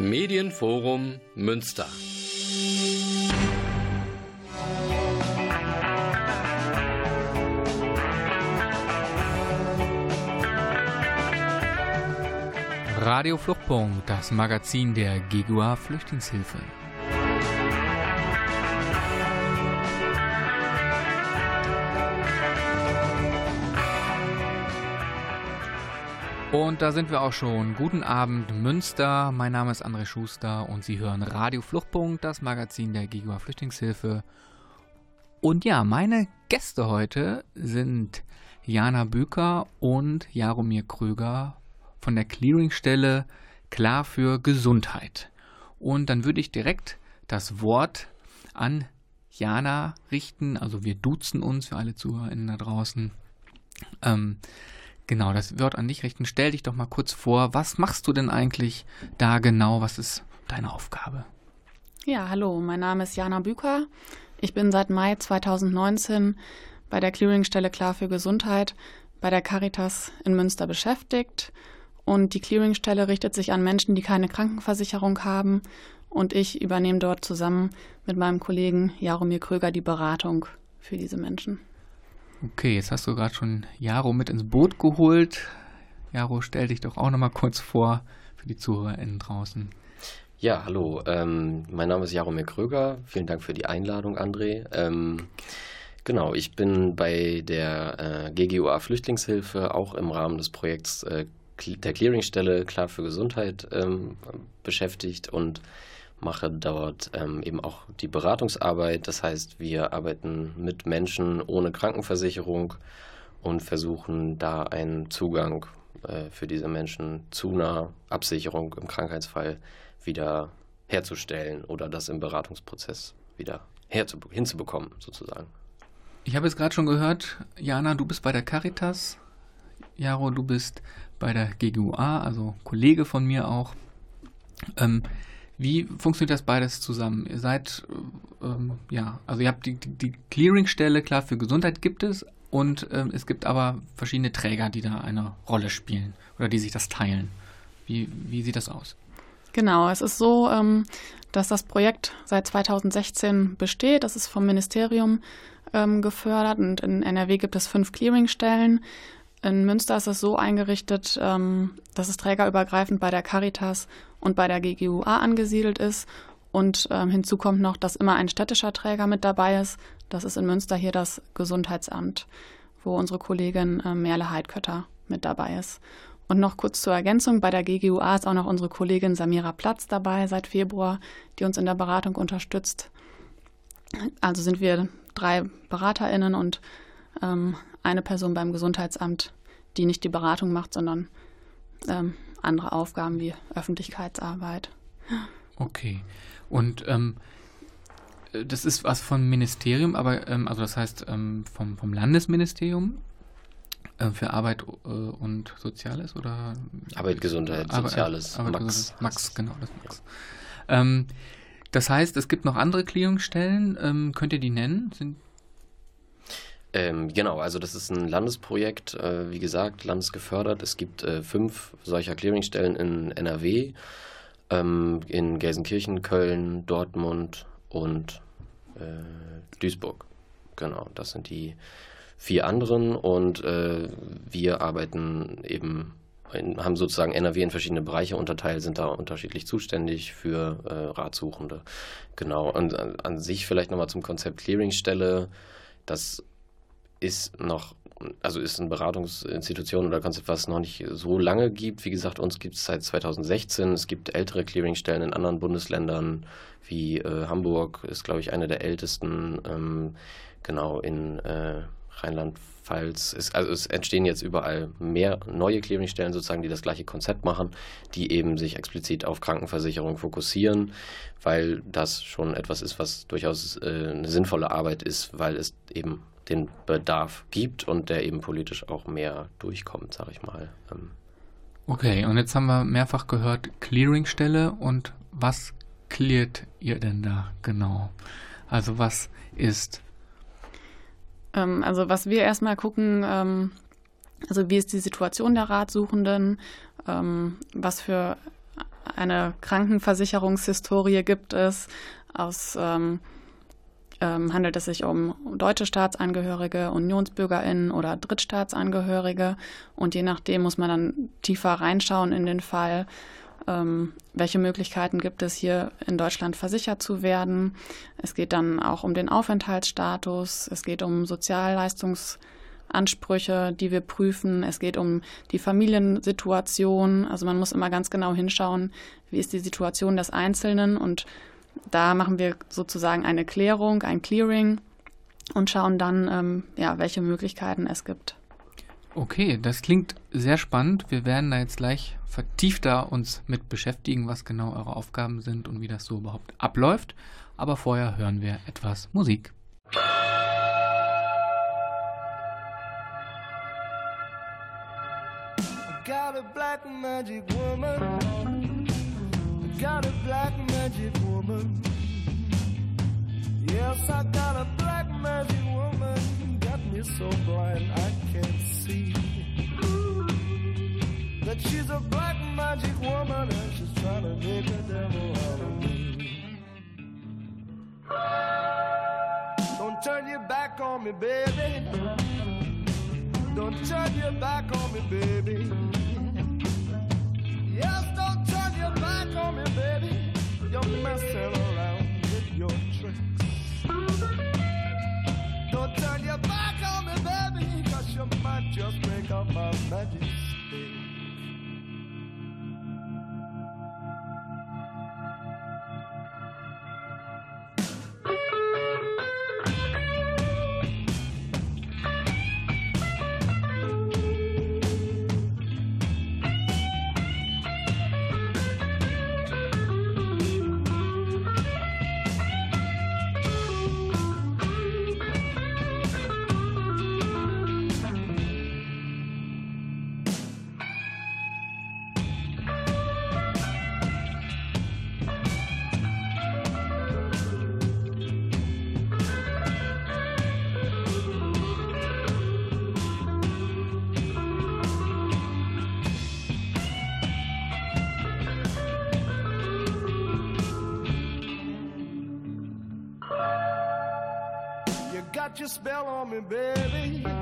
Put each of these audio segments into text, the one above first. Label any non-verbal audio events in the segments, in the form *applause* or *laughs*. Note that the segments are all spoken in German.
Medienforum Münster. Radio Fluchtpunkt, das Magazin der GGUA Flüchtlingshilfe. Und da sind wir auch schon. Guten Abend, Münster. Mein Name ist André Schuster und Sie hören Radio Fluchtpunkt, das Magazin der GGUA Flüchtlingshilfe. Und ja, meine Gäste heute sind Jana Büker und Jaromir Kröger von der Clearingstelle Klar für Gesundheit. Und dann würde ich direkt das Wort an Jana richten. Also wir duzen uns für alle ZuhörerInnen da draußen. Ähm, genau, das Wort an dich richten. Stell dich doch mal kurz vor. Was machst du denn eigentlich da genau? Was ist deine Aufgabe? Ja, hallo, mein Name ist Jana Büker. Ich bin seit Mai 2019 bei der Clearingstelle Klar für Gesundheit bei der Caritas in Münster beschäftigt und die Clearingstelle richtet sich an Menschen, die keine Krankenversicherung haben. Und ich übernehme dort zusammen mit meinem Kollegen Jaromir Kröger die Beratung für diese Menschen. Okay, jetzt hast du gerade schon Jaro mit ins Boot geholt. Jaro, stell dich doch auch nochmal kurz vor für die ZuhörerInnen draußen. Ja, hallo. Ähm, mein Name ist Jaromir Kröger. Vielen Dank für die Einladung, André. Ähm, genau, ich bin bei der äh, GGUA Flüchtlingshilfe auch im Rahmen des Projekts äh, der Clearingstelle Klar für Gesundheit ähm, beschäftigt und mache dort ähm, eben auch die Beratungsarbeit. Das heißt, wir arbeiten mit Menschen ohne Krankenversicherung und versuchen da einen Zugang äh, für diese Menschen zu einer Absicherung im Krankheitsfall wieder herzustellen oder das im Beratungsprozess wieder hinzubekommen, sozusagen. Ich habe es gerade schon gehört, Jana, du bist bei der Caritas. Jaro, du bist bei der GGUA, also Kollege von mir auch. Ähm, wie funktioniert das beides zusammen? Ihr seid, ähm, ja, also ihr habt die, die Clearingstelle, klar, für Gesundheit gibt es und ähm, es gibt aber verschiedene Träger, die da eine Rolle spielen oder die sich das teilen. Wie, wie sieht das aus? Genau, es ist so, ähm, dass das Projekt seit 2016 besteht. Das ist vom Ministerium ähm, gefördert und in NRW gibt es fünf Clearingstellen. In Münster ist es so eingerichtet, ähm, dass es trägerübergreifend bei der Caritas und bei der GGUA angesiedelt ist. Und ähm, hinzu kommt noch, dass immer ein städtischer Träger mit dabei ist. Das ist in Münster hier das Gesundheitsamt, wo unsere Kollegin äh, Merle Heidkötter mit dabei ist. Und noch kurz zur Ergänzung, bei der GGUA ist auch noch unsere Kollegin Samira Platz dabei seit Februar, die uns in der Beratung unterstützt. Also sind wir drei BeraterInnen und ähm, eine Person beim Gesundheitsamt, die nicht die Beratung macht, sondern ähm, andere Aufgaben wie Öffentlichkeitsarbeit. Okay. Und ähm, das ist was vom Ministerium, aber ähm, also das heißt ähm, vom, vom Landesministerium äh, für Arbeit äh, und Soziales oder Arbeit, Gesundheit, Arbeit, Soziales, Arbeit, Max. Gesundheit, Max, genau, das Max. Ja. Ähm, das heißt, es gibt noch andere Clearingstellen. Ähm, könnt ihr die nennen? Sind ähm, genau, also das ist ein Landesprojekt, äh, wie gesagt, landesgefördert. Es gibt äh, fünf solcher Clearingstellen in NRW, ähm, in Gelsenkirchen, Köln, Dortmund und äh, Duisburg. Genau, das sind die vier anderen und äh, wir arbeiten eben in, haben sozusagen NRW in verschiedene Bereiche unterteilt, sind da unterschiedlich zuständig für äh, Ratsuchende. Genau. Und an, an sich vielleicht nochmal zum Konzept Clearingstelle. Das ist noch, also ist eine Beratungsinstitution oder Konzept, was es noch nicht so lange gibt. Wie gesagt, uns gibt es seit 2016. Es gibt ältere Clearingstellen in anderen Bundesländern, wie äh, Hamburg ist, glaube ich, eine der ältesten. Ähm, genau, in äh, Rheinland-Pfalz. also es entstehen jetzt überall mehr neue Clearingstellen sozusagen, die das gleiche Konzept machen, die eben sich explizit auf Krankenversicherung fokussieren, weil das schon etwas ist, was durchaus äh, eine sinnvolle Arbeit ist, weil es eben den Bedarf gibt und der eben politisch auch mehr durchkommt, sag ich mal. Ähm. Okay, und jetzt haben wir mehrfach gehört Clearingstelle und was cleart ihr denn da genau? Also was ist? Ähm, also was wir erstmal gucken, ähm, also wie ist die Situation der Ratsuchenden, ähm, was für eine Krankenversicherungshistorie gibt es, aus ähm, handelt es sich um deutsche Staatsangehörige, Unionsbürgerinnen oder Drittstaatsangehörige. Und je nachdem muss man dann tiefer reinschauen in den Fall, ähm, welche Möglichkeiten gibt es hier in Deutschland versichert zu werden. Es geht dann auch um den Aufenthaltsstatus, es geht um Sozialleistungsansprüche, die wir prüfen. Es geht um die Familiensituation. Also man muss immer ganz genau hinschauen, wie ist die Situation des Einzelnen und da machen wir sozusagen eine Klärung, ein Clearing und schauen dann, ähm, ja, welche Möglichkeiten es gibt. Okay, das klingt sehr spannend. Wir werden da jetzt gleich vertiefter uns mit beschäftigen, was genau eure Aufgaben sind und wie das so überhaupt abläuft. Aber vorher hören wir etwas Musik. got a black magic woman. Got a black magic woman. Yes, I got a black magic woman. Got me so blind I can't see. That she's a black magic woman and she's trying to make a devil out of me. Don't turn your back on me, baby. Don't turn your back on me, baby. Yes, baby. You're with your tricks. Don't turn your back on me, baby, cause you might just break up my magic spell on me, baby.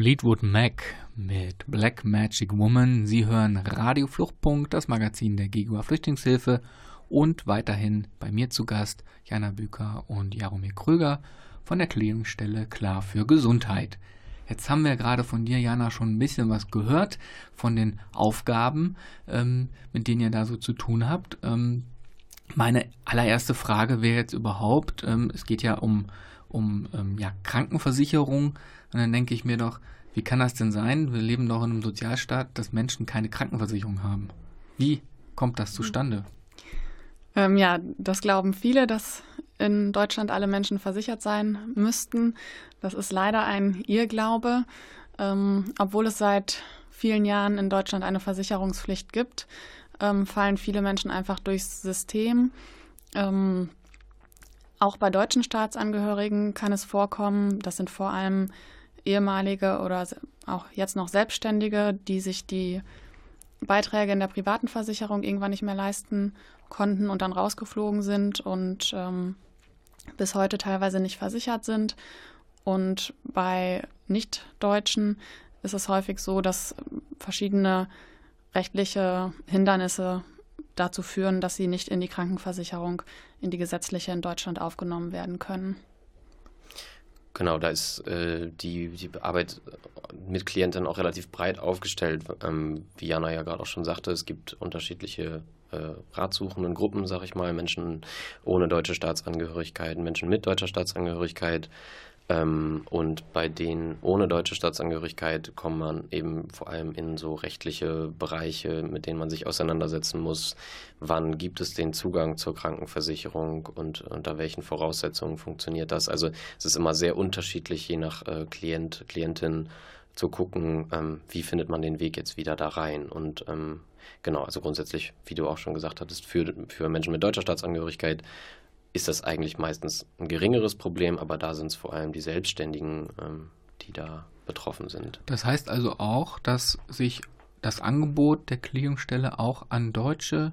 Fleetwood Mac mit Black Magic Woman. Sie hören Radio Fluchtpunkt, das Magazin der GEGUA Flüchtlingshilfe und weiterhin bei mir zu Gast Jana Büker und Jaromir Kröger von der Clearingstelle Klar für Gesundheit. Jetzt haben wir gerade von dir, Jana, schon ein bisschen was gehört von den Aufgaben, ähm, mit denen ihr da so zu tun habt. Ähm, meine allererste Frage wäre jetzt überhaupt, ähm, es geht ja um, um ähm, ja, Krankenversicherung. Und dann denke ich mir doch, wie kann das denn sein? Wir leben doch in einem Sozialstaat, dass Menschen keine Krankenversicherung haben. Wie kommt das zustande? Ähm, ja, das glauben viele, dass in Deutschland alle Menschen versichert sein müssten. Das ist leider ein Irrglaube. Ähm, obwohl es seit vielen Jahren in Deutschland eine Versicherungspflicht gibt, ähm, fallen viele Menschen einfach durchs System. Ähm, auch bei deutschen Staatsangehörigen kann es vorkommen. Das sind vor allem ehemalige oder auch jetzt noch Selbstständige, die sich die Beiträge in der privaten Versicherung irgendwann nicht mehr leisten konnten und dann rausgeflogen sind und ähm, bis heute teilweise nicht versichert sind. Und bei Nicht-Deutschen ist es häufig so, dass verschiedene rechtliche Hindernisse dazu führen, dass sie nicht in die Krankenversicherung, in die gesetzliche in Deutschland aufgenommen werden können. Genau, da ist äh, die, die Arbeit mit Klienten auch relativ breit aufgestellt. Ähm, wie Jana ja gerade auch schon sagte, es gibt unterschiedliche äh, ratsuchenden Gruppen, sag ich mal, Menschen ohne deutsche Staatsangehörigkeit, Menschen mit deutscher Staatsangehörigkeit. Ähm, und bei denen ohne deutsche Staatsangehörigkeit kommt man eben vor allem in so rechtliche Bereiche, mit denen man sich auseinandersetzen muss. Wann gibt es den Zugang zur Krankenversicherung und unter welchen Voraussetzungen funktioniert das? Also es ist immer sehr unterschiedlich, je nach äh, Klient, Klientin zu gucken, ähm, wie findet man den Weg jetzt wieder da rein. Und ähm, genau, also grundsätzlich, wie du auch schon gesagt hattest, für, für Menschen mit deutscher Staatsangehörigkeit ist das eigentlich meistens ein geringeres Problem, aber da sind es vor allem die Selbstständigen, ähm, die da betroffen sind. Das heißt also auch, dass sich das Angebot der Klärungsstelle auch an Deutsche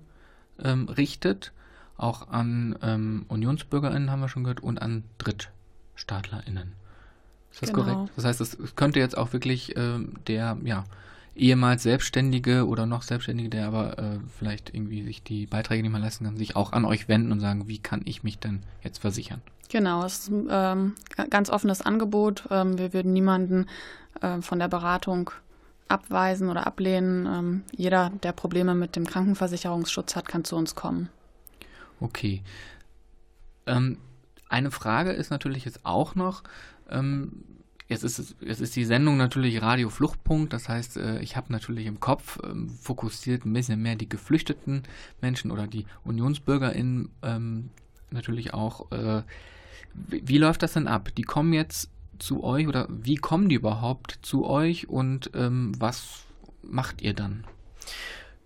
ähm, richtet, auch an ähm, UnionsbürgerInnen haben wir schon gehört und an DrittstaatlerInnen. Ist das genau. korrekt? Das heißt, es könnte jetzt auch wirklich ähm, der, ja, ehemals Selbstständige oder noch Selbstständige, der aber äh, vielleicht irgendwie sich die Beiträge nicht mehr leisten kann, sich auch an euch wenden und sagen, wie kann ich mich denn jetzt versichern? Genau, es ist ein ähm, ganz offenes Angebot. Ähm, wir würden niemanden äh, von der Beratung abweisen oder ablehnen. Ähm, jeder, der Probleme mit dem Krankenversicherungsschutz hat, kann zu uns kommen. Okay. Ähm, eine Frage ist natürlich jetzt auch noch, ähm, Jetzt ist, jetzt ist die Sendung natürlich Radio Fluchtpunkt, das heißt, äh, ich habe natürlich im Kopf ähm, fokussiert ein bisschen mehr die geflüchteten Menschen oder die UnionsbürgerInnen ähm, natürlich auch. Äh, wie, wie, läuft das denn ab? Die kommen jetzt zu euch oder wie kommen die überhaupt zu euch und ähm, was macht ihr dann?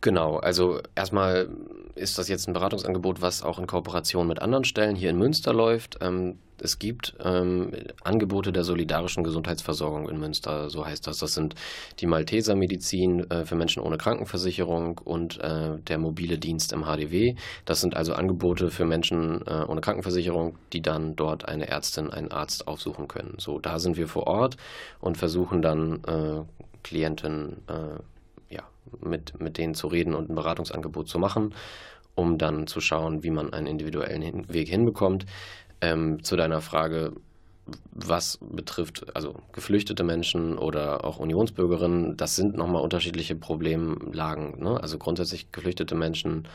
Genau, also erstmal ist das jetzt ein Beratungsangebot, was auch in Kooperation mit anderen Stellen hier in Münster läuft. Ähm, es gibt ähm, Angebote der solidarischen Gesundheitsversorgung in Münster, so heißt das. Das sind die Malteser Medizin äh, für Menschen ohne Krankenversicherung und äh, der mobile Dienst im HDW. Das sind also Angebote für Menschen äh, ohne Krankenversicherung, die dann dort eine Ärztin, einen Arzt aufsuchen können. So, da sind wir vor Ort und versuchen dann äh, Klienten äh, ja, mit, mit denen zu reden und ein Beratungsangebot zu machen um dann zu schauen, wie man einen individuellen Weg hinbekommt. Ähm, zu deiner Frage, was betrifft, also geflüchtete Menschen oder auch Unionsbürgerinnen, das sind nochmal unterschiedliche Problemlagen. Ne? Also grundsätzlich geflüchtete Menschen,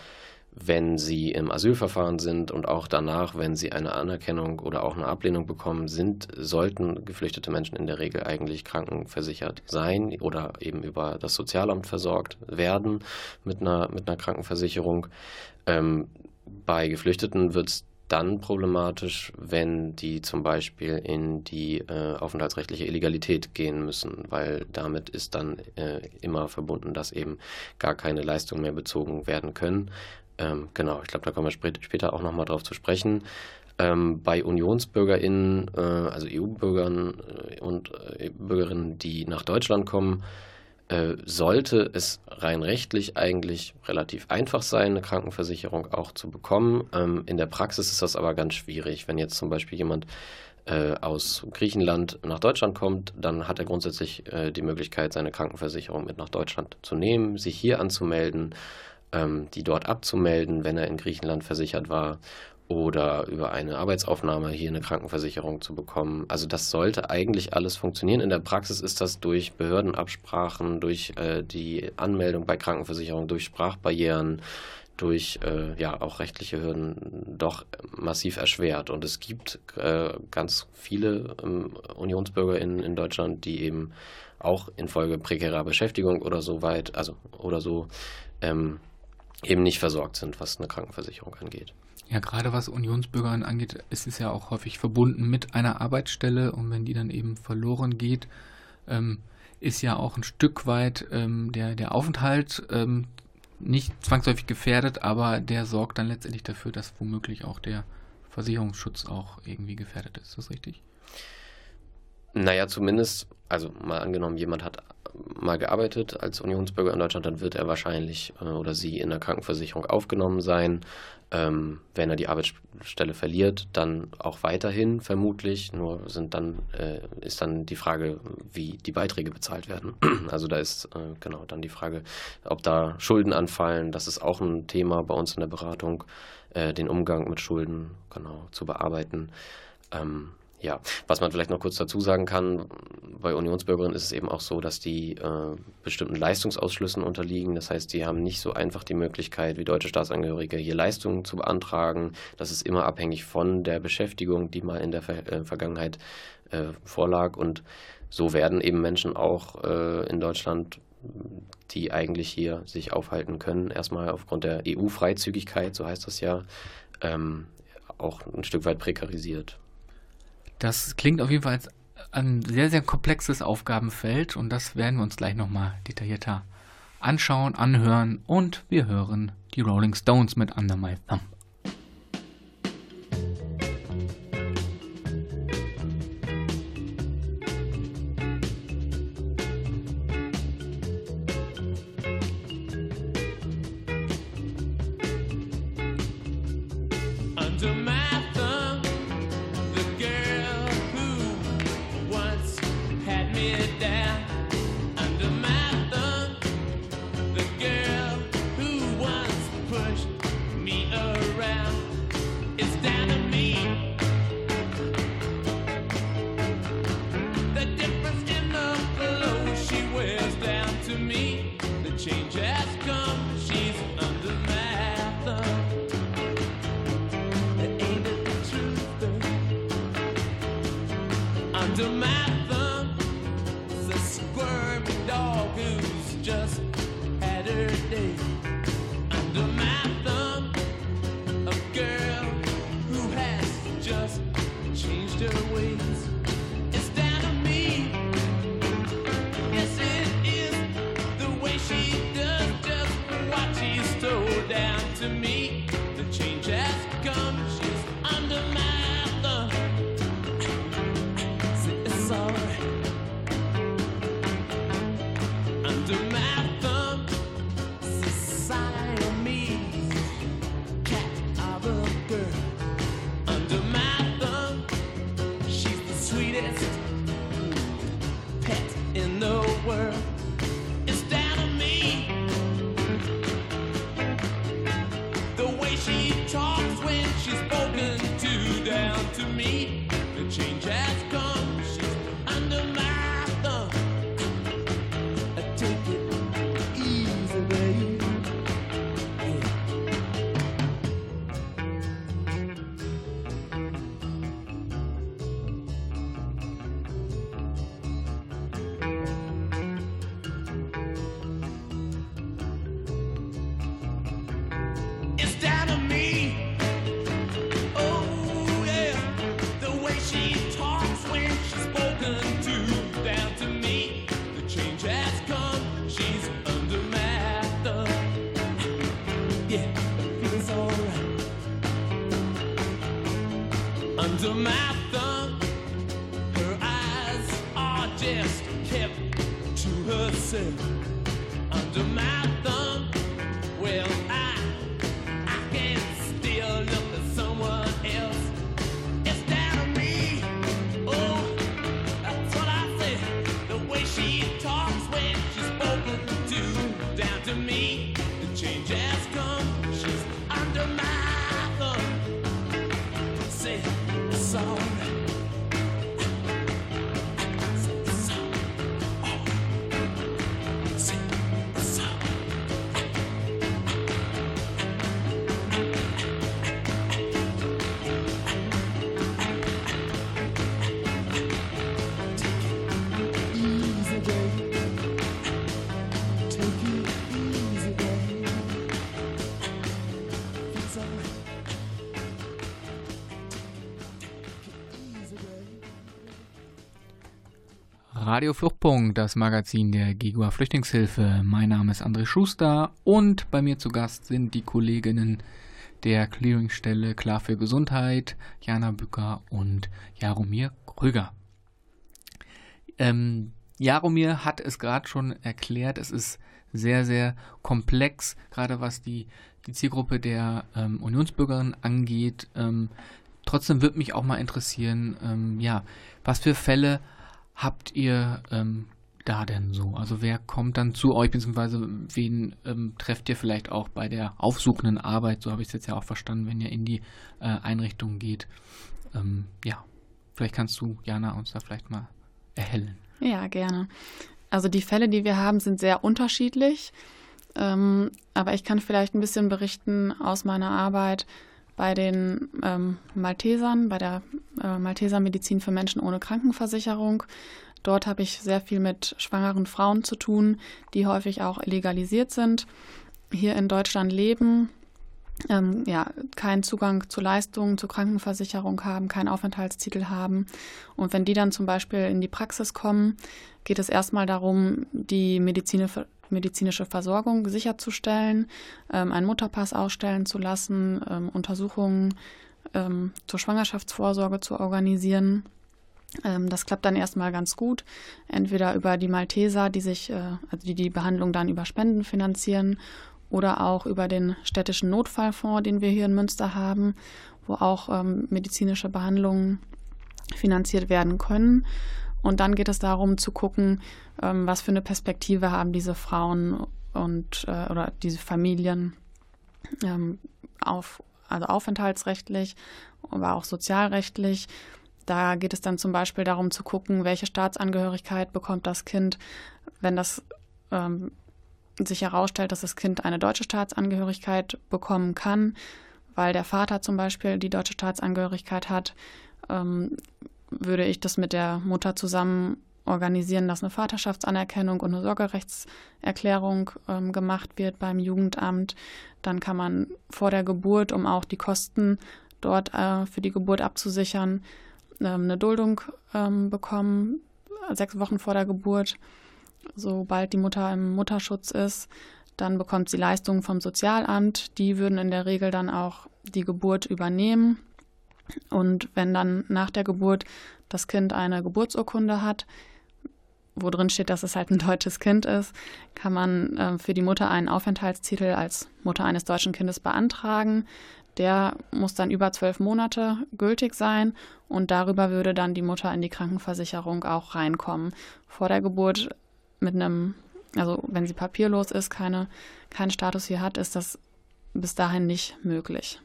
wenn sie im Asylverfahren sind und auch danach, wenn sie eine Anerkennung oder auch eine Ablehnung bekommen, sind, sollten geflüchtete Menschen in der Regel eigentlich krankenversichert sein oder eben über das Sozialamt versorgt werden mit einer, mit einer Krankenversicherung. Ähm, bei Geflüchteten wird es dann problematisch, wenn die zum Beispiel in die äh, aufenthaltsrechtliche Illegalität gehen müssen, weil damit ist dann äh, immer verbunden, dass eben gar keine Leistungen mehr bezogen werden können. Ähm, genau, ich glaube, da kommen wir spät, später auch nochmal drauf zu sprechen. Ähm, bei UnionsbürgerInnen, äh, also EU-Bürgern äh, und äh, Bürgerinnen, die nach Deutschland kommen, äh, sollte es rein rechtlich eigentlich relativ einfach sein, eine Krankenversicherung auch zu bekommen. Ähm, in der Praxis ist das aber ganz schwierig. Wenn jetzt zum Beispiel jemand äh, aus Griechenland nach Deutschland kommt, dann hat er grundsätzlich äh, die Möglichkeit, seine Krankenversicherung mit nach Deutschland zu nehmen, sich hier anzumelden, ähm, die dort abzumelden, wenn er in Griechenland versichert war oder über eine Arbeitsaufnahme hier eine Krankenversicherung zu bekommen. Also das sollte eigentlich alles funktionieren. In der Praxis ist das durch Behördenabsprachen, durch äh, die Anmeldung bei Krankenversicherung, durch Sprachbarrieren, durch äh, ja auch rechtliche Hürden doch massiv erschwert. Und es gibt äh, ganz viele ähm, Unionsbürger in, in Deutschland, die eben auch infolge prekärer Beschäftigung oder so weit, also oder so ähm, eben nicht versorgt sind, was eine Krankenversicherung angeht. Ja, gerade was Unionsbürger angeht, ist es ja auch häufig verbunden mit einer Arbeitsstelle und wenn die dann eben verloren geht, ähm, ist ja auch ein Stück weit ähm, der, der Aufenthalt ähm, nicht zwangsläufig gefährdet, aber der sorgt dann letztendlich dafür, dass womöglich auch der Versicherungsschutz auch irgendwie gefährdet ist. Ist das richtig? Naja, zumindest, also mal angenommen, jemand hat mal gearbeitet als Unionsbürger in Deutschland, dann wird er wahrscheinlich äh, oder sie in der Krankenversicherung aufgenommen sein. Ähm, wenn er die Arbeitsstelle verliert, dann auch weiterhin vermutlich. Nur sind dann äh, ist dann die Frage, wie die Beiträge bezahlt werden. *clears throat* Also da ist äh, genau dann die Frage, ob da Schulden anfallen. Das ist auch ein Thema bei uns in der Beratung, äh, den Umgang mit Schulden genau zu bearbeiten. Ähm, ja, was man vielleicht noch kurz dazu sagen kann, bei Unionsbürgerinnen ist es eben auch so, dass die äh, bestimmten Leistungsausschlüssen unterliegen. Das heißt, die haben nicht so einfach die Möglichkeit, wie deutsche Staatsangehörige hier Leistungen zu beantragen. Das ist immer abhängig von der Beschäftigung, die mal in der Ver äh, Vergangenheit äh, vorlag. Und so werden eben Menschen auch äh, in Deutschland die eigentlich hier sich aufhalten können, erstmal aufgrund der EU-Freizügigkeit, so heißt das ja, ähm, auch ein Stück weit prekarisiert. Das klingt auf jeden Fall als ein sehr, sehr komplexes Aufgabenfeld und das werden wir uns gleich nochmal detaillierter anschauen, anhören und wir hören die Rolling Stones mit Under My Thumb. song. Radio Fluchtpunkt, das Magazin der Gigua Flüchtlingshilfe. Mein Name ist André Schuster und bei mir zu Gast sind die Kolleginnen der Clearingstelle Klar für Gesundheit, Jana Bücker und Jaromir Krüger. Ähm, Jaromir hat es gerade schon erklärt, es ist sehr, sehr komplex, gerade was die, die Zielgruppe der ähm, Unionsbürgerinnen angeht. Ähm, trotzdem würde mich auch mal interessieren, ähm, ja, was für Fälle habt ihr ähm, da denn so? Also wer kommt dann zu euch, beziehungsweise wen ähm, trefft ihr vielleicht auch bei der aufsuchenden Arbeit? So habe ich es jetzt ja auch verstanden, wenn ihr in die äh, Einrichtung geht. Ähm, ja, vielleicht kannst du, Jana, uns da vielleicht mal erhellen. Ja, gerne. Also die Fälle, die wir haben, sind sehr unterschiedlich. Ähm, aber ich kann vielleicht ein bisschen berichten aus meiner Arbeit bei den ähm, Maltesern, bei der äh, Malteser Medizin für Menschen ohne Krankenversicherung. Dort habe ich sehr viel mit schwangeren Frauen zu tun, die häufig auch illegalisiert sind, hier in Deutschland leben, ähm, ja, keinen Zugang zu Leistungen, zur Krankenversicherung haben, keinen Aufenthaltstitel haben. Und wenn die dann zum Beispiel in die Praxis kommen, geht es erstmal darum, die medizinische, Versorgung sicherzustellen, ähm, einen Mutterpass ausstellen zu lassen, ähm, Untersuchungen ähm, zur Schwangerschaftsvorsorge zu organisieren. Ähm, das klappt dann erstmal ganz gut, entweder über die Malteser, die sich, äh, also die die Behandlung dann über Spenden finanzieren, oder auch über den städtischen Notfallfonds, den wir hier in Münster haben, wo auch ähm, medizinische Behandlungen finanziert werden können. Und dann geht es darum zu gucken, ähm, was für eine Perspektive haben diese Frauen und äh, oder diese Familien ähm, auf, also aufenthaltsrechtlich, aber auch sozialrechtlich da geht es dann zum Beispiel darum zu gucken, welche Staatsangehörigkeit bekommt das Kind, wenn das ähm, sich herausstellt, dass das Kind eine deutsche Staatsangehörigkeit bekommen kann, weil der Vater zum Beispiel die deutsche Staatsangehörigkeit hat, ähm, würde ich das mit der Mutter zusammen organisieren, dass eine Vaterschaftsanerkennung und eine Sorgerechtserklärung ähm, gemacht wird beim Jugendamt. Dann kann man vor der Geburt, um auch die Kosten dort äh, für die Geburt abzusichern, ähm, eine Duldung ähm, bekommen, sechs Wochen vor der Geburt, sobald die Mutter im Mutterschutz ist. Dann bekommt sie Leistungen vom Sozialamt. Die würden in der Regel dann auch die Geburt übernehmen. Und wenn dann nach der Geburt das Kind eine Geburtsurkunde hat, wo drin steht, dass es halt ein deutsches Kind ist, kann man äh, für die Mutter einen Aufenthaltstitel als Mutter eines deutschen Kindes beantragen. Der muss dann über zwölf Monate gültig sein und darüber würde dann die Mutter in die Krankenversicherung auch reinkommen. Vor der Geburt mit einem, also wenn sie papierlos ist, keine, keinen Status hier hat, ist das bis dahin nicht möglich.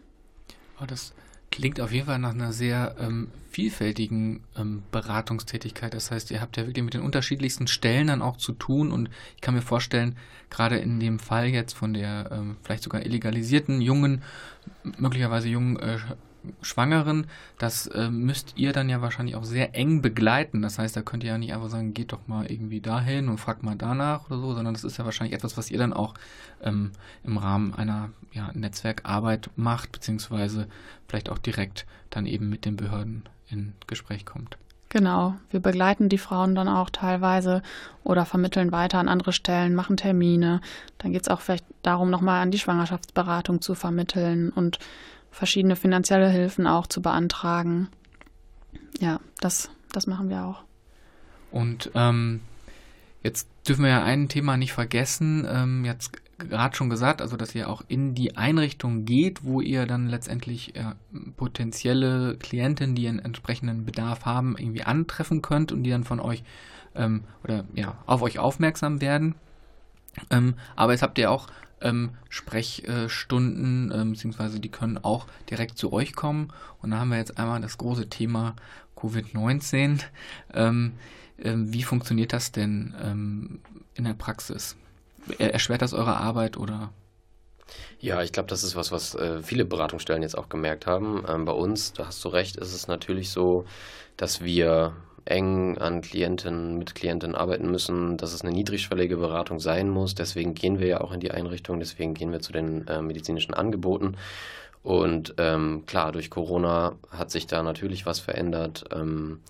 Oh, das klingt auf jeden Fall nach einer sehr ähm, vielfältigen ähm, Beratungstätigkeit. Das heißt, ihr habt ja wirklich mit den unterschiedlichsten Stellen dann auch zu tun und ich kann mir vorstellen, gerade in dem Fall jetzt von der ähm, vielleicht sogar illegalisierten jungen, möglicherweise jungen äh, Schwangeren, das äh, müsst ihr dann ja wahrscheinlich auch sehr eng begleiten. Das heißt, da könnt ihr ja nicht einfach sagen, geht doch mal irgendwie dahin und fragt mal danach oder so, sondern das ist ja wahrscheinlich etwas, was ihr dann auch ähm, im Rahmen einer ja, Netzwerkarbeit macht, beziehungsweise vielleicht auch direkt dann eben mit den Behörden in Gespräch kommt. Genau, wir begleiten die Frauen dann auch teilweise oder vermitteln weiter an andere Stellen, machen Termine. Dann geht es auch vielleicht darum, nochmal an die Schwangerschaftsberatung zu vermitteln und verschiedene finanzielle Hilfen auch zu beantragen. Ja, das, das machen wir auch. Und ähm, jetzt dürfen wir ja ein Thema nicht vergessen. Ähm, jetzt gerade schon gesagt, also dass ihr auch in die Einrichtung geht, wo ihr dann letztendlich äh, potenzielle Klienten, die einen entsprechenden Bedarf haben, irgendwie antreffen könnt und die dann von euch ähm, oder ja auf euch aufmerksam werden. Ähm, aber jetzt habt ihr auch ähm, Sprechstunden, ähm, beziehungsweise die können auch direkt zu euch kommen. Und da haben wir jetzt einmal das große Thema Covid-19. Ähm, ähm, wie funktioniert das denn ähm, in der Praxis? Erschwert das eure Arbeit oder? Ja, ich glaube, das ist was, was äh, viele Beratungsstellen jetzt auch gemerkt haben. Ähm, bei uns, da hast du recht, ist es natürlich so, dass wir eng an Klienten, mit Klienten arbeiten müssen, dass es eine niedrigschwellige Beratung sein muss. Deswegen gehen wir ja auch in die Einrichtung, deswegen gehen wir zu den äh, medizinischen Angeboten. Und ähm, klar, durch Corona hat sich da natürlich was verändert. Ähm,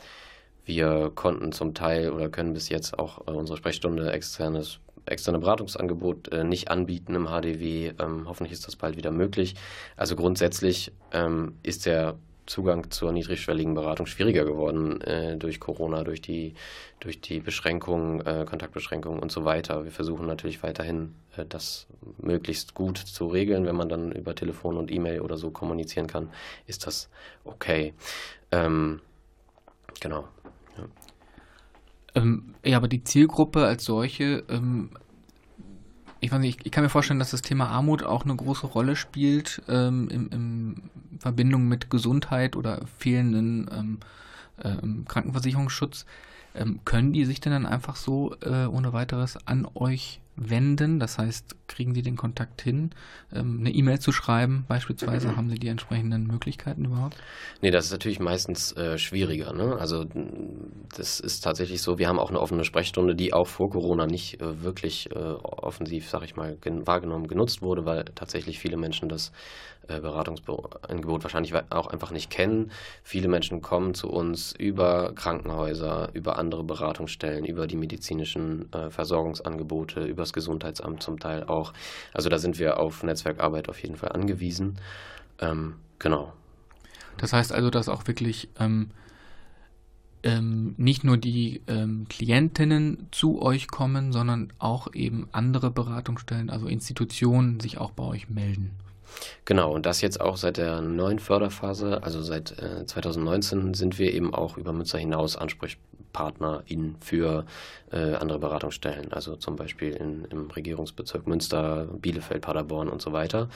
wir konnten zum Teil oder können bis jetzt auch äh, unsere Sprechstunde externes externe Beratungsangebot äh, nicht anbieten im HDW. Ähm, hoffentlich ist das bald wieder möglich. Also grundsätzlich ähm, ist der Zugang zur niedrigschwelligen Beratung schwieriger geworden äh, durch Corona, durch die, durch die Beschränkungen, äh, Kontaktbeschränkungen und so weiter. Wir versuchen natürlich weiterhin, äh, das möglichst gut zu regeln. Wenn man dann über Telefon und E-Mail oder so kommunizieren kann, ist das okay. Ähm, genau. Ja. Ähm, ja, aber die Zielgruppe als solche ähm, ich weiß nicht, ich kann mir vorstellen, dass das Thema Armut auch eine große Rolle spielt ähm, in, in, Verbindung mit Gesundheit oder fehlenden ähm, ähm, Krankenversicherungsschutz. Ähm, können die sich denn dann einfach so äh, ohne weiteres an euch wenden? Das heißt, kriegen Sie den Kontakt hin, ähm, eine E-Mail zu schreiben beispielsweise? Haben Sie die entsprechenden Möglichkeiten überhaupt? Nee, das ist natürlich meistens äh, schwieriger. Ne? Also das ist tatsächlich so, wir haben auch eine offene Sprechstunde, die auch vor Corona nicht äh, wirklich äh, offensiv, sag ich mal, gen wahrgenommen, genutzt wurde, weil tatsächlich viele Menschen das Beratungsangebot wahrscheinlich auch einfach nicht kennen. Viele Menschen kommen zu uns über Krankenhäuser, über andere Beratungsstellen, über die medizinischen äh, Versorgungsangebote, über das Gesundheitsamt zum Teil auch. Also da sind wir auf Netzwerkarbeit auf jeden Fall angewiesen. Ähm, genau. Das heißt also, dass auch wirklich ähm, ähm, nicht nur die ähm, Klientinnen zu euch kommen, sondern auch eben andere Beratungsstellen, also Institutionen sich auch bei euch melden. Genau, und das jetzt auch seit der neuen Förderphase, also seit äh, 2019 sind wir eben auch über Münster hinaus AnsprechpartnerInnen für äh, andere Beratungsstellen, also zum Beispiel in, im Regierungsbezirk Münster, Bielefeld, Paderborn und so weiter.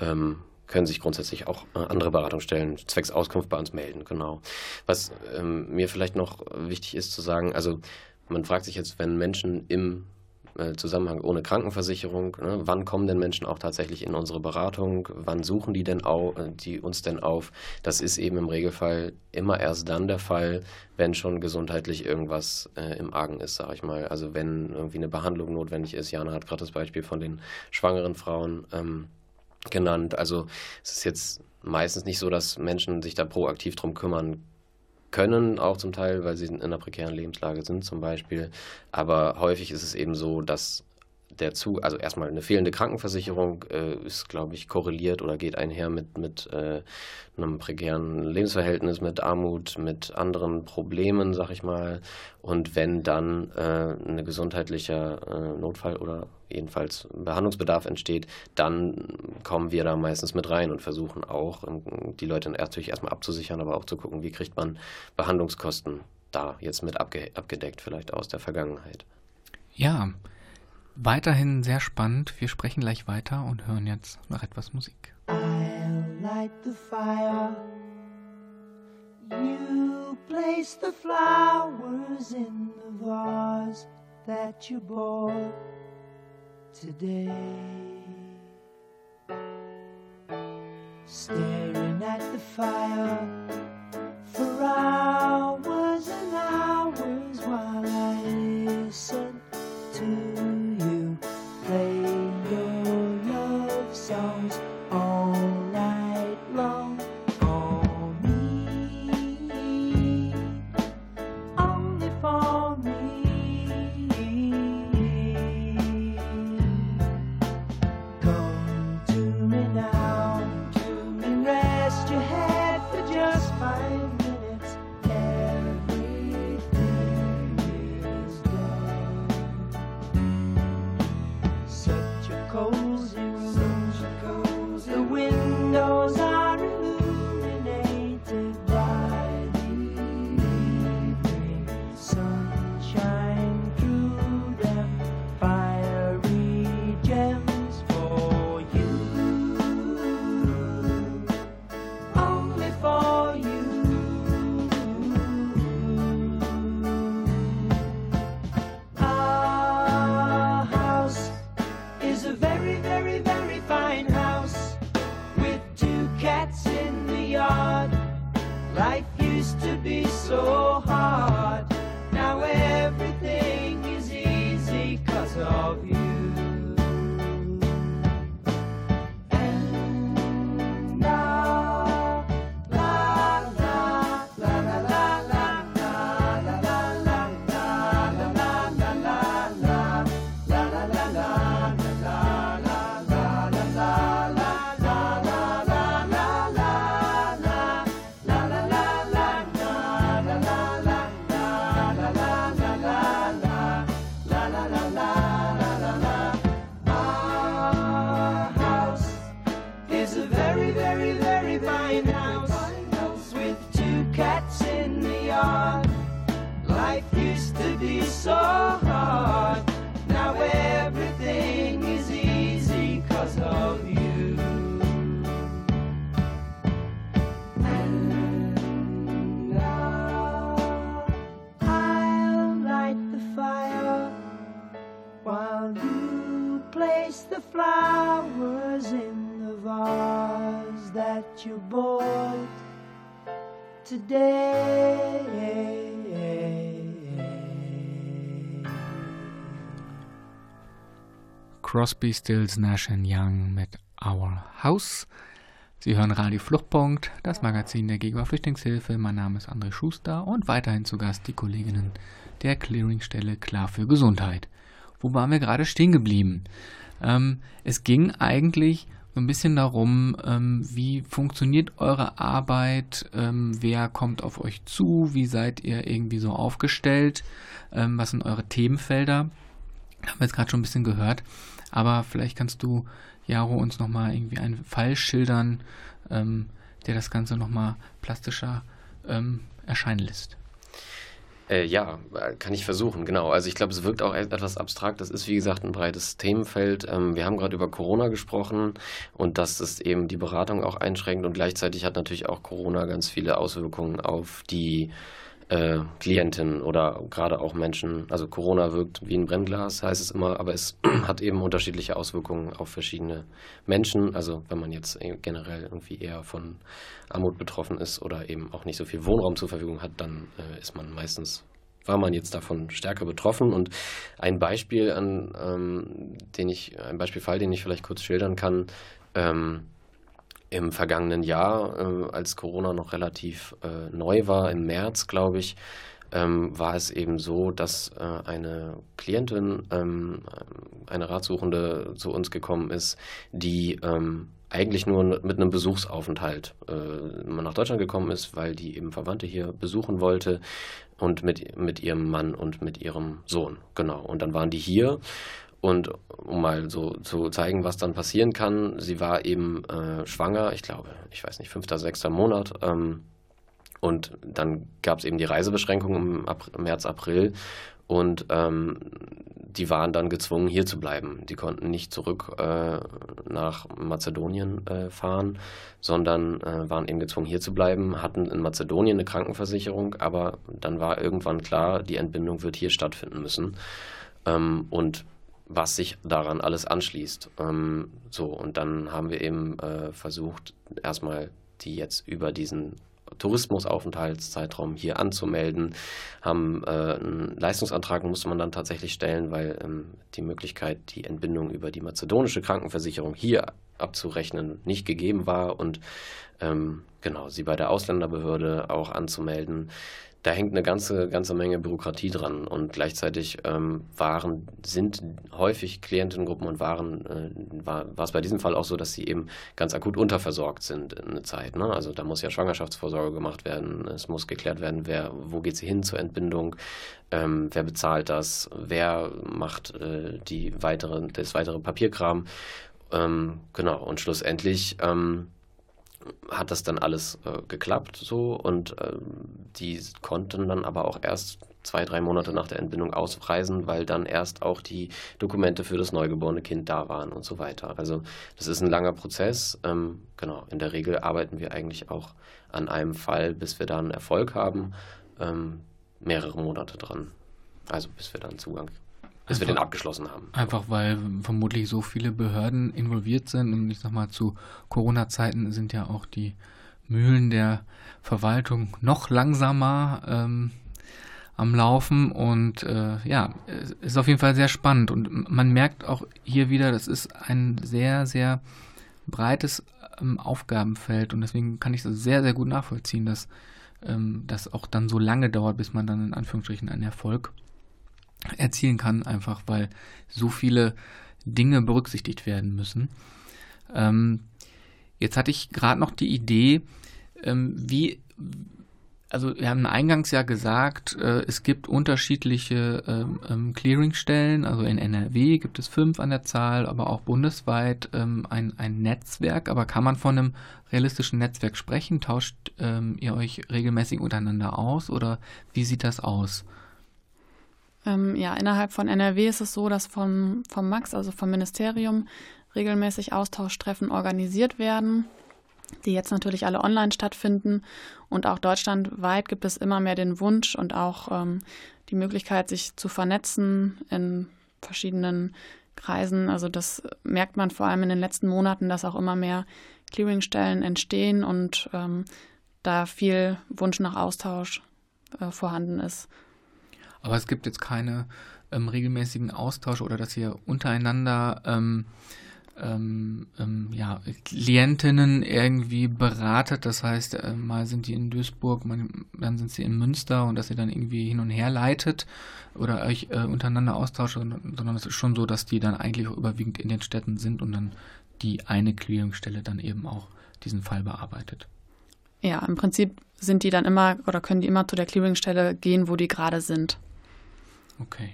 Ähm, können sich grundsätzlich auch äh, andere Beratungsstellen zwecks Auskunft bei uns melden, genau. Was ähm, mir vielleicht noch wichtig ist zu sagen, also man fragt sich jetzt, wenn Menschen im äh, Zusammenhang ohne Krankenversicherung. Ne? Wann kommen denn Menschen auch tatsächlich in unsere Beratung? Wann suchen die denn au, äh, die uns denn auf? Das ist eben im Regelfall immer erst dann der Fall, wenn schon gesundheitlich irgendwas äh, im Argen ist, sage ich mal. Also wenn irgendwie eine Behandlung notwendig ist. Jana hat gerade das Beispiel von den schwangeren Frauen ähm, genannt. Also es ist jetzt meistens nicht so, dass Menschen sich da proaktiv drum kümmern können, auch zum Teil, weil sie in einer prekären Lebenslage sind zum Beispiel. Aber häufig ist es eben so, dass der Zug, also erstmal eine fehlende Krankenversicherung äh, ist, glaube ich, korreliert oder geht einher mit, mit äh, einem prekären Lebensverhältnis, mit Armut, mit anderen Problemen, sag ich mal. Und wenn dann äh, ein gesundheitlicher äh, Notfall oder jedenfalls Behandlungsbedarf entsteht, dann kommen wir da meistens mit rein und versuchen auch, ähm, die Leute natürlich erstmal abzusichern, aber auch zu gucken, wie kriegt man Behandlungskosten da jetzt mit abge abgedeckt, vielleicht aus der Vergangenheit. Ja, Weiterhin sehr spannend. Wir sprechen gleich weiter und hören jetzt noch etwas Musik. I'll light the fire. You place the flowers in the vase that you bought today. Staring at the fire for hours Crosby, Stills, Nash Young mit Our House. Sie hören Radio Fluchtpunkt, das Magazin der Gegenwart Flüchtlingshilfe. Mein Name ist André Schuster und weiterhin zu Gast die Kolleginnen der Clearingstelle Klar für Gesundheit. Wo waren wir gerade stehen geblieben? Ähm, es ging eigentlich so ein bisschen darum, ähm, wie funktioniert eure Arbeit, ähm, wer kommt auf euch zu, wie seid ihr irgendwie so aufgestellt, ähm, was sind eure Themenfelder. Haben wir jetzt gerade schon ein bisschen gehört. Aber vielleicht kannst du, Jaro, uns nochmal irgendwie einen Fall schildern, ähm, der das Ganze nochmal plastischer ähm, erscheinen lässt. Äh, ja, kann ich versuchen, genau. Also ich glaube, es wirkt auch etwas abstrakt. Das ist, wie gesagt, ein breites Themenfeld. Ähm, wir haben gerade über Corona gesprochen und dass es eben die Beratung auch einschränkt und gleichzeitig hat natürlich auch Corona ganz viele Auswirkungen auf die äh, Klientinnen oder gerade auch Menschen. Also Corona wirkt wie ein Brennglas, heißt es immer, aber es *clears throat* hat eben unterschiedliche Auswirkungen auf verschiedene Menschen. Also wenn man jetzt generell irgendwie eher von Armut betroffen ist oder eben auch nicht so viel Wohnraum zur Verfügung hat, dann äh, ist man meistens war man jetzt davon stärker betroffen. Und ein Beispiel, an ähm, den ich, ein Beispielfall, den ich vielleicht kurz schildern kann, ähm, im vergangenen Jahr, äh, als Corona noch relativ äh, neu war, im März, glaube ich, ähm, war es eben so, dass äh, eine Klientin, ähm, eine Ratsuchende zu uns gekommen ist, die ähm, eigentlich nur mit einem Besuchsaufenthalt äh, nach Deutschland gekommen ist, weil die eben Verwandte hier besuchen wollte und mit, mit ihrem Mann und mit ihrem Sohn. Genau. Und dann waren die hier und um mal so zu zeigen, was dann passieren kann, sie war eben äh, schwanger, ich glaube, ich weiß nicht, fünfter, sechster Monat. Ähm, und dann gab es eben die Reisebeschränkungen im, April, März, April. Und ähm, die waren dann gezwungen, hier zu bleiben. Die konnten nicht zurück äh, nach Mazedonien äh, fahren, sondern äh, waren eben gezwungen, hier zu bleiben, hatten in Mazedonien eine Krankenversicherung, aber dann war irgendwann klar, die Entbindung wird hier stattfinden müssen. Ähm, und was sich daran alles anschließt. Ähm, so, und dann haben wir eben äh, versucht, erstmal die jetzt über diesen Tourismusaufenthaltszeitraum hier anzumelden, haben äh, einen Leistungsantrag musste man dann tatsächlich stellen, weil ähm, die Möglichkeit, die Entbindung über die mazedonische Krankenversicherung hier abzurechnen, nicht gegeben war und ähm, genau sie bei der Ausländerbehörde auch anzumelden da hängt eine ganze, ganze Menge Bürokratie dran und gleichzeitig ähm, waren, sind häufig Klientengruppen und waren, äh, war, es bei diesem Fall auch so, dass sie eben ganz akut unterversorgt sind in eine Zeit. Ne? Also da muss ja Schwangerschaftsvorsorge gemacht werden, es muss geklärt werden, wer, wo geht sie hin zur Entbindung, ähm, wer bezahlt das, wer macht äh, die weitere, das weitere Papierkram. Ähm, genau, und schlussendlich ähm, hat das dann alles äh, geklappt so und äh, die konnten dann aber auch erst zwei, drei Monate nach der Entbindung ausreisen, weil dann erst auch die Dokumente für das neugeborene Kind da waren und so weiter. Also das ist ein langer Prozess. Ähm, genau, in der Regel arbeiten wir eigentlich auch an einem Fall, bis wir dann Erfolg haben, ähm, mehrere Monate dran. Also bis wir dann Zugang bis wir den abgeschlossen haben. Einfach weil vermutlich so viele Behörden involviert sind und ich sag mal, zu Corona-Zeiten sind ja auch die Mühlen der Verwaltung noch langsamer ähm, am Laufen und äh, ja, ist auf jeden Fall sehr spannend und man merkt auch hier wieder, das ist ein sehr, sehr breites ähm, Aufgabenfeld und deswegen kann ich das sehr, sehr gut nachvollziehen, dass ähm, das auch dann so lange dauert, bis man dann in Anführungsstrichen einen Erfolg erzielen kann, einfach weil so viele Dinge berücksichtigt werden müssen. Ähm, jetzt hatte ich gerade noch die Idee, ähm, wie, also wir haben eingangs ja gesagt, äh, es gibt unterschiedliche ähm, ähm Clearingstellen, also in NRW gibt es fünf an der Zahl, aber auch bundesweit ähm, ein, ein Netzwerk. Aber kann man von einem realistischen Netzwerk sprechen? Tauscht ähm, ihr euch regelmäßig untereinander aus oder wie sieht das aus? Ähm, ja, innerhalb von NRW ist es so, dass vom, vom MAX, also vom Ministerium, regelmäßig Austauschtreffen organisiert werden, die jetzt natürlich alle online stattfinden. Und auch deutschlandweit gibt es immer mehr den Wunsch und auch ähm, die Möglichkeit, sich zu vernetzen in verschiedenen Kreisen. Also das merkt man vor allem in den letzten Monaten, dass auch immer mehr Clearingstellen entstehen und ähm, da viel Wunsch nach Austausch äh, vorhanden ist. Aber es gibt jetzt keine ähm, regelmäßigen Austausch oder dass ihr untereinander ähm, ähm, ähm, ja, Klientinnen irgendwie beratet. Das heißt, äh, mal sind die in Duisburg, mal, dann sind sie in Münster und dass ihr dann irgendwie hin und her leitet oder euch äh, untereinander austauscht, sondern es ist schon so, dass die dann eigentlich überwiegend in den Städten sind und dann die eine Clearingstelle dann eben auch diesen Fall bearbeitet. Ja, im Prinzip sind die dann immer oder können die immer zu der Clearingstelle gehen, wo die gerade sind. Okay.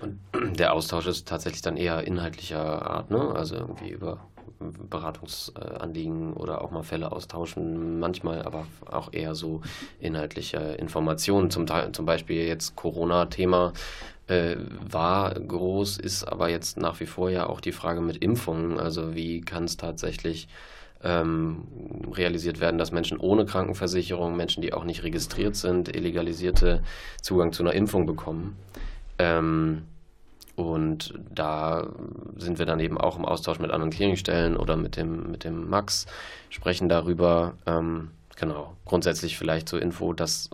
Und *clears throat* der Austausch ist tatsächlich dann eher inhaltlicher Art, ne? Also irgendwie über Beratungsanliegen oder auch mal Fälle austauschen, manchmal aber auch eher so inhaltliche Informationen. Zum, zum Beispiel jetzt Corona-Thema äh, war groß, ist aber jetzt nach wie vor ja auch die Frage mit Impfungen. Also wie kann es tatsächlich ähm, realisiert werden, dass Menschen ohne Krankenversicherung, Menschen, die auch nicht registriert sind, illegalisierte Zugang zu einer Impfung bekommen. Ähm, und da sind wir dann eben auch im Austausch mit anderen Clearingstellen oder mit dem, mit dem Max, sprechen darüber. Ähm, genau, grundsätzlich vielleicht zur Info, dass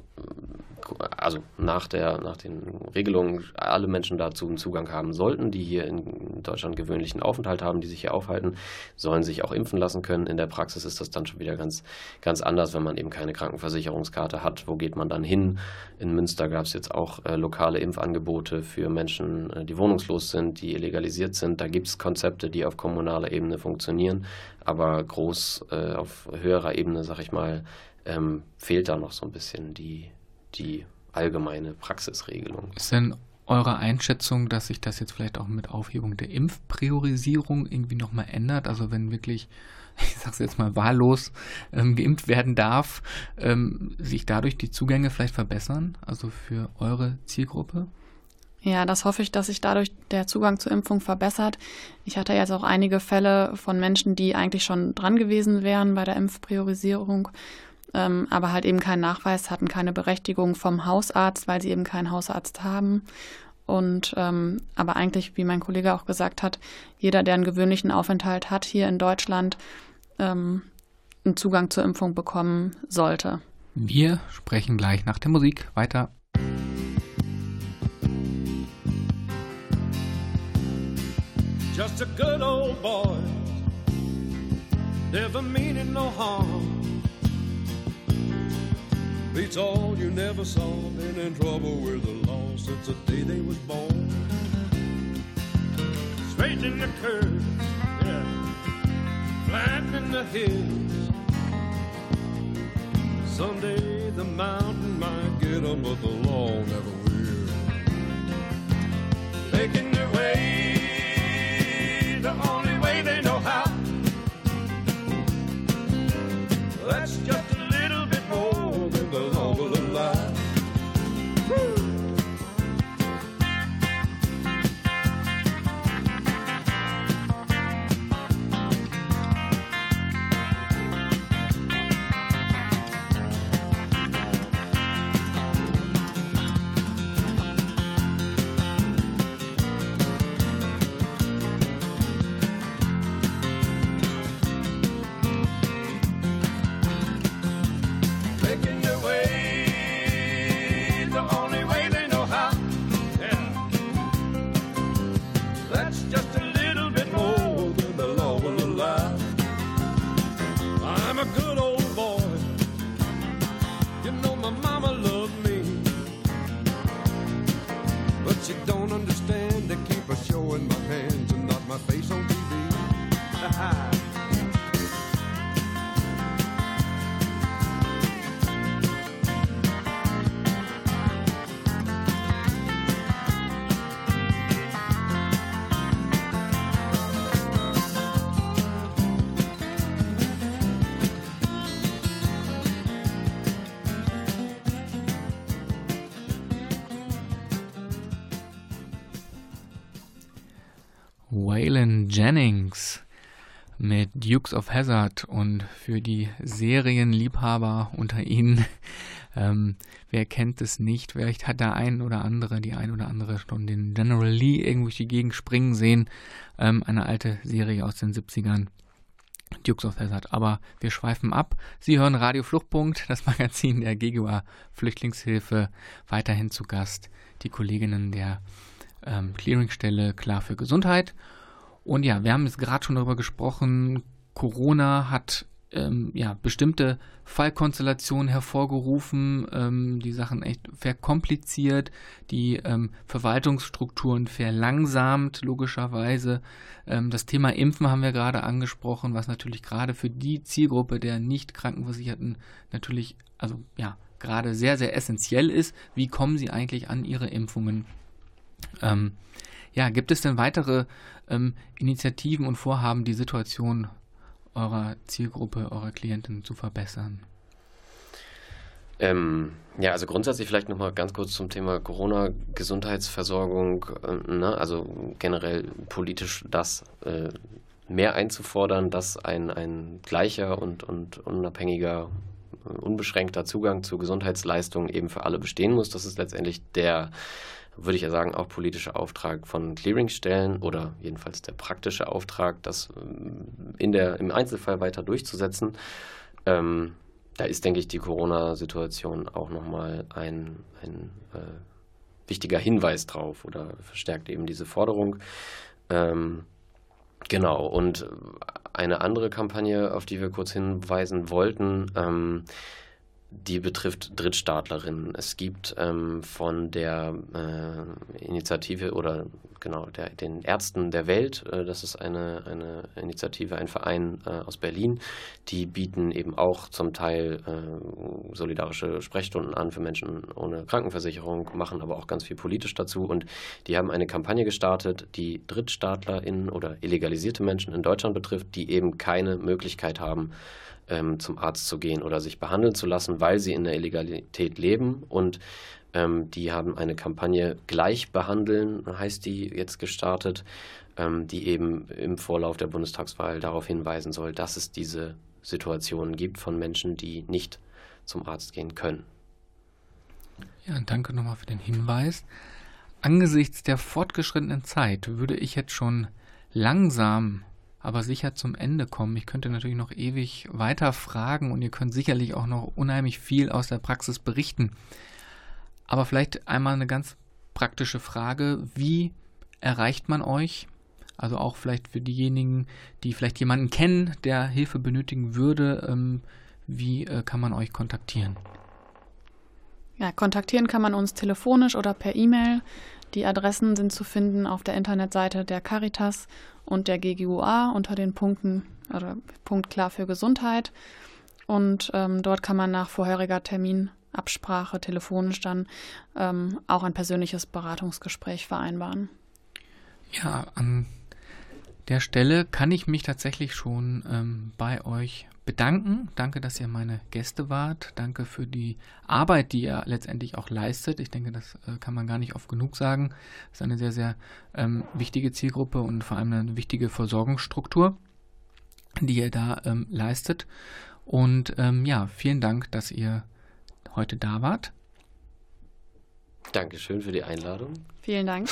also nach, der, nach den Regelungen alle Menschen dazu einen Zugang haben sollten, die hier in Deutschland gewöhnlichen Aufenthalt haben, die sich hier aufhalten, sollen sich auch impfen lassen können. In der Praxis ist das dann schon wieder ganz, ganz anders, wenn man eben keine Krankenversicherungskarte hat. Wo geht man dann hin? In Münster gab es jetzt auch äh, lokale Impfangebote für Menschen, äh, die wohnungslos sind, die illegalisiert sind. Da gibt es Konzepte, die auf kommunaler Ebene funktionieren, aber groß äh, auf höherer Ebene, sag ich mal, ähm, fehlt da noch so ein bisschen die, die allgemeine Praxisregelung. Ist denn eure Einschätzung, dass sich das jetzt vielleicht auch mit Aufhebung der Impfpriorisierung irgendwie nochmal ändert? Also wenn wirklich, *laughs* ich sag's jetzt mal wahllos, ähm, geimpft werden darf, ähm, sich dadurch die Zugänge vielleicht verbessern? Also für eure Zielgruppe? Ja, das hoffe ich, dass sich dadurch der Zugang zur Impfung verbessert. Ich hatte jetzt auch einige Fälle von Menschen, die eigentlich schon dran gewesen wären bei der Impfpriorisierung ähm, aber halt eben keinen Nachweis, hatten keine Berechtigung vom Hausarzt, weil sie eben keinen Hausarzt haben. Und ähm, aber eigentlich, wie mein Kollege auch gesagt hat, jeder, der einen gewöhnlichen Aufenthalt hat hier in Deutschland, ähm, einen Zugang zur Impfung bekommen sollte. Wir sprechen gleich nach der Musik weiter. Just a good old boy, never meaning no harm. Beats all you never saw. Been in trouble with the law since the day they was born. Straightening the curves, yeah. Flattening the hills. Someday the mountain might get them, but the law never will. Making their way the only way they know how. That's just that you don't understand. They keep a showing my hands and not my face on Jennings mit Dukes of Hazard und für die Serienliebhaber unter Ihnen, *laughs* ähm, wer kennt es nicht? Vielleicht hat der ein oder andere, die ein oder andere schon den General Lee irgendwo durch die Gegend springen sehen. Ähm, eine alte Serie aus den 70ern. Dukes of Hazzard. Aber wir schweifen ab. Sie hören Radio Fluchtpunkt, das Magazin der GGUA Flüchtlingshilfe. Weiterhin zu Gast die Kolleginnen der ähm, Clearingstelle Klar für Gesundheit. Und ja, wir haben jetzt gerade schon darüber gesprochen. Corona hat ähm, ja, bestimmte Fallkonstellationen hervorgerufen, ähm, die Sachen echt verkompliziert, die ähm, Verwaltungsstrukturen verlangsamt, logischerweise. Ähm, das Thema Impfen haben wir gerade angesprochen, was natürlich gerade für die Zielgruppe der nicht Krankenversicherten natürlich, also ja, gerade sehr, sehr essentiell ist. Wie kommen sie eigentlich an ihre Impfungen? Ähm, ja, gibt es denn weitere ähm, Initiativen und Vorhaben, die Situation eurer Zielgruppe, eurer Klienten zu verbessern? Ähm, ja, also grundsätzlich vielleicht nochmal ganz kurz zum Thema Corona, Gesundheitsversorgung, äh, ne? also generell politisch das äh, mehr einzufordern, dass ein, ein gleicher und, und unabhängiger, unbeschränkter Zugang zu Gesundheitsleistungen eben für alle bestehen muss. Das ist letztendlich der würde ich ja sagen, auch politischer Auftrag von Clearingstellen oder jedenfalls der praktische Auftrag, das ähm, in der, im Einzelfall weiter durchzusetzen. Ähm, da ist, denke ich, die Corona-Situation auch nochmal ein, ein äh, wichtiger Hinweis drauf oder verstärkt eben diese Forderung. Ähm, genau, und eine andere Kampagne, auf die wir kurz hinweisen wollten, ähm, die betrifft Drittstaatlerinnen. Es gibt ähm, von der äh, Initiative oder genau der, den Ärzten der Welt, äh, das ist eine, eine Initiative, ein Verein äh, aus Berlin, die bieten eben auch zum Teil äh, solidarische Sprechstunden an für Menschen ohne Krankenversicherung, machen aber auch ganz viel politisch dazu und die haben eine Kampagne gestartet, die DrittstaatlerInnen oder illegalisierte Menschen in Deutschland betrifft, die eben keine Möglichkeit haben, ähm, zum Arzt zu gehen oder sich behandeln zu lassen, weil sie in der Illegalität leben. Und ähm, die haben eine Kampagne Gleich behandeln, heißt die jetzt gestartet, ähm, die eben im Vorlauf der Bundestagswahl darauf hinweisen soll, dass es diese Situationen gibt von Menschen, die nicht zum Arzt gehen können. Ja, danke nochmal für den Hinweis. Angesichts der fortgeschrittenen Zeit würde ich jetzt schon langsam aber sicher zum Ende kommen. Ich könnte natürlich noch ewig weiter fragen und ihr könnt sicherlich auch noch unheimlich viel aus der Praxis berichten. Aber vielleicht einmal eine ganz praktische Frage. Wie erreicht man euch? Also auch vielleicht für diejenigen, die vielleicht jemanden kennen, der Hilfe benötigen würde. Ähm, wie äh, kann man euch kontaktieren? Ja, kontaktieren kann man uns telefonisch oder per E-Mail. Die Adressen sind zu finden auf der Internetseite der Caritas und der GGUA unter den Punkten oder Punkt klar für Gesundheit. Und ähm, dort kann man nach vorheriger Terminabsprache telefonisch dann ähm, auch ein persönliches Beratungsgespräch vereinbaren. Ja, an der Stelle kann ich mich tatsächlich schon ähm, bei euch bedanken. Danke, dass ihr meine Gäste wart. Danke für die Arbeit, die ihr letztendlich auch leistet. Ich denke, das äh, kann man gar nicht oft genug sagen. Das ist eine sehr, sehr ähm, wichtige Zielgruppe und vor allem eine wichtige Versorgungsstruktur, die ihr da ähm, leistet. Und ähm, ja, vielen Dank, dass ihr heute da wart. Dankeschön für die Einladung. Vielen Dank.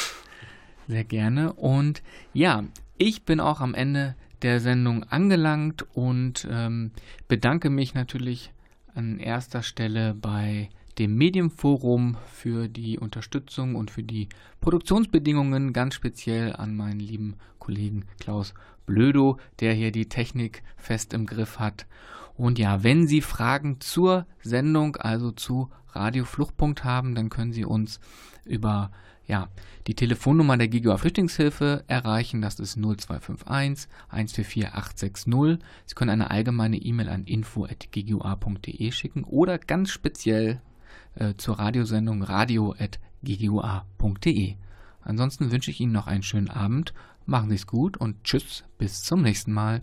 Sehr gerne. Und ja, ich bin auch am Ende der Sendung angelangt und ähm, bedanke mich natürlich an erster Stelle bei dem Medienforum für die Unterstützung und für die Produktionsbedingungen, ganz speziell an meinen lieben Kollegen Klaus Blödo, der hier die Technik fest im Griff hat. Und ja, wenn Sie Fragen zur Sendung, also zu Radio Fluchtpunkt haben, dann können Sie uns über ja, die Telefonnummer der GIGA Flüchtlingshilfe erreichen, das ist 0251 144 860. Sie können eine allgemeine E-Mail an info.ggua.de schicken oder ganz speziell äh, zur Radiosendung radio.ggua.de. Ansonsten wünsche ich Ihnen noch einen schönen Abend, machen Sie es gut und tschüss, bis zum nächsten Mal.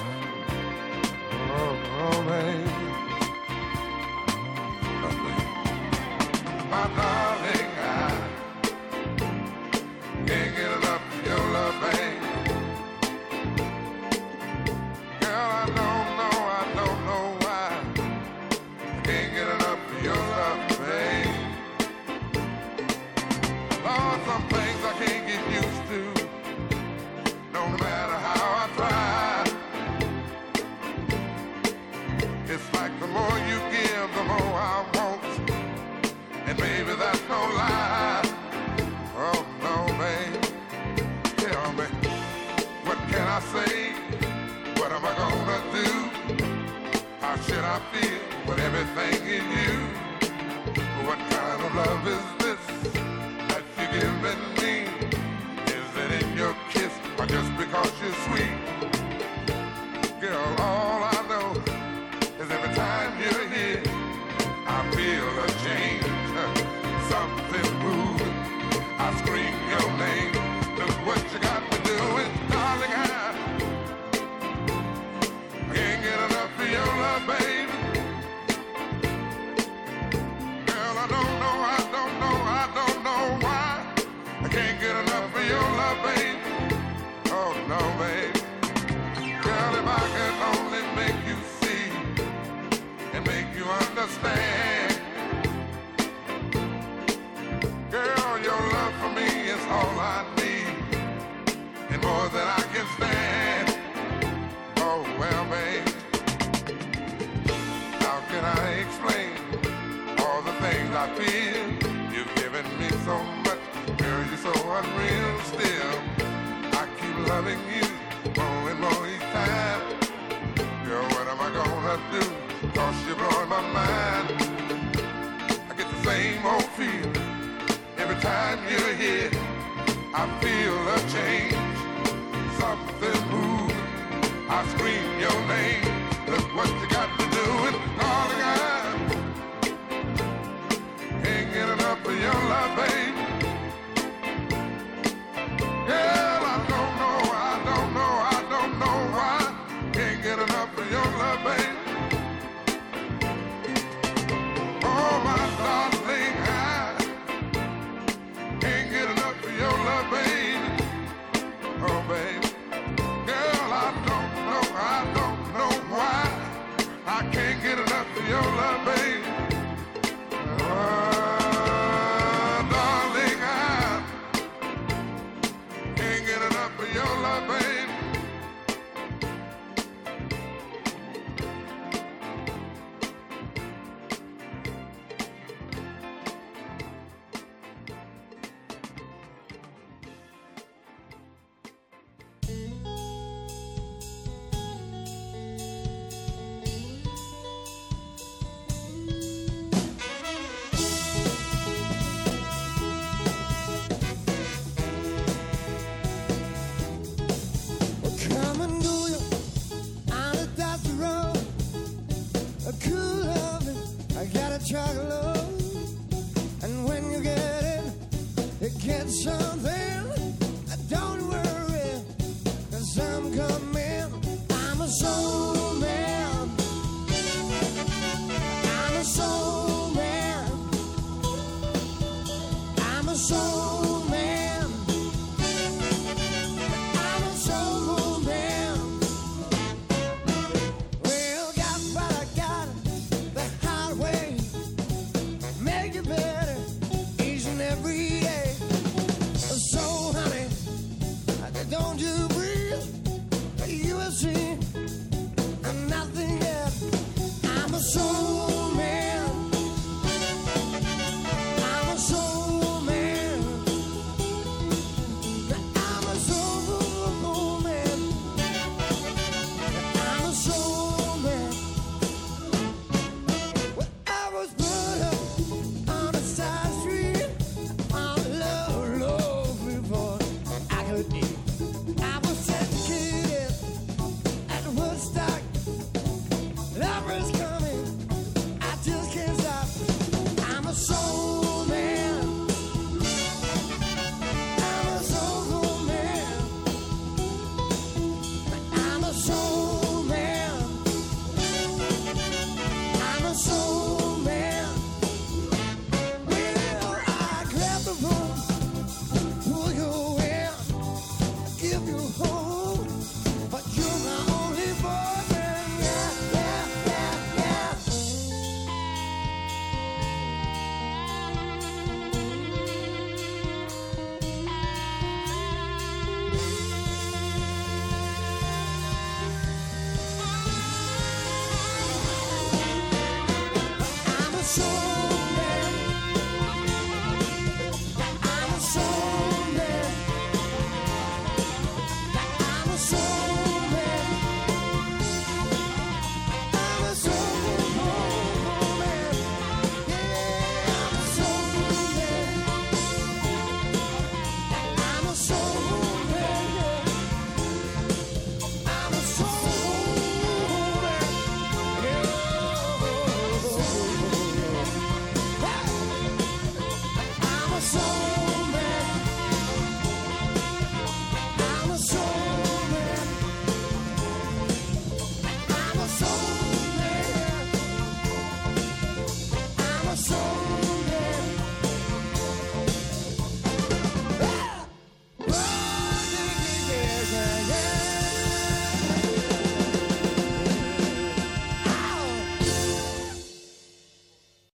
darling. My darling. I feel, but everything in you. What kind of love is this that you're giving me? Is it in your kiss or just because you're sweet? Girl, all I know is every time you're here, I feel a change, something moving. I scream your name. Look what you got me doing, darling. I can't get enough of your love, baby. Girl, if I could only make you see and make you understand. Girl, your love for me is all I need and more than I can stand. Oh, well, babe, how can I explain all the things I feel? You've given me so much, girl, you're so unreal still loving you more and more each time. Girl, what am I gonna do? Cause you're blowing my mind. I get the same old feeling every time you're here. I feel a change, something moving. I scream your name. Look what you got to do, and darling, I ain't getting up for your love, baby. your love, baby.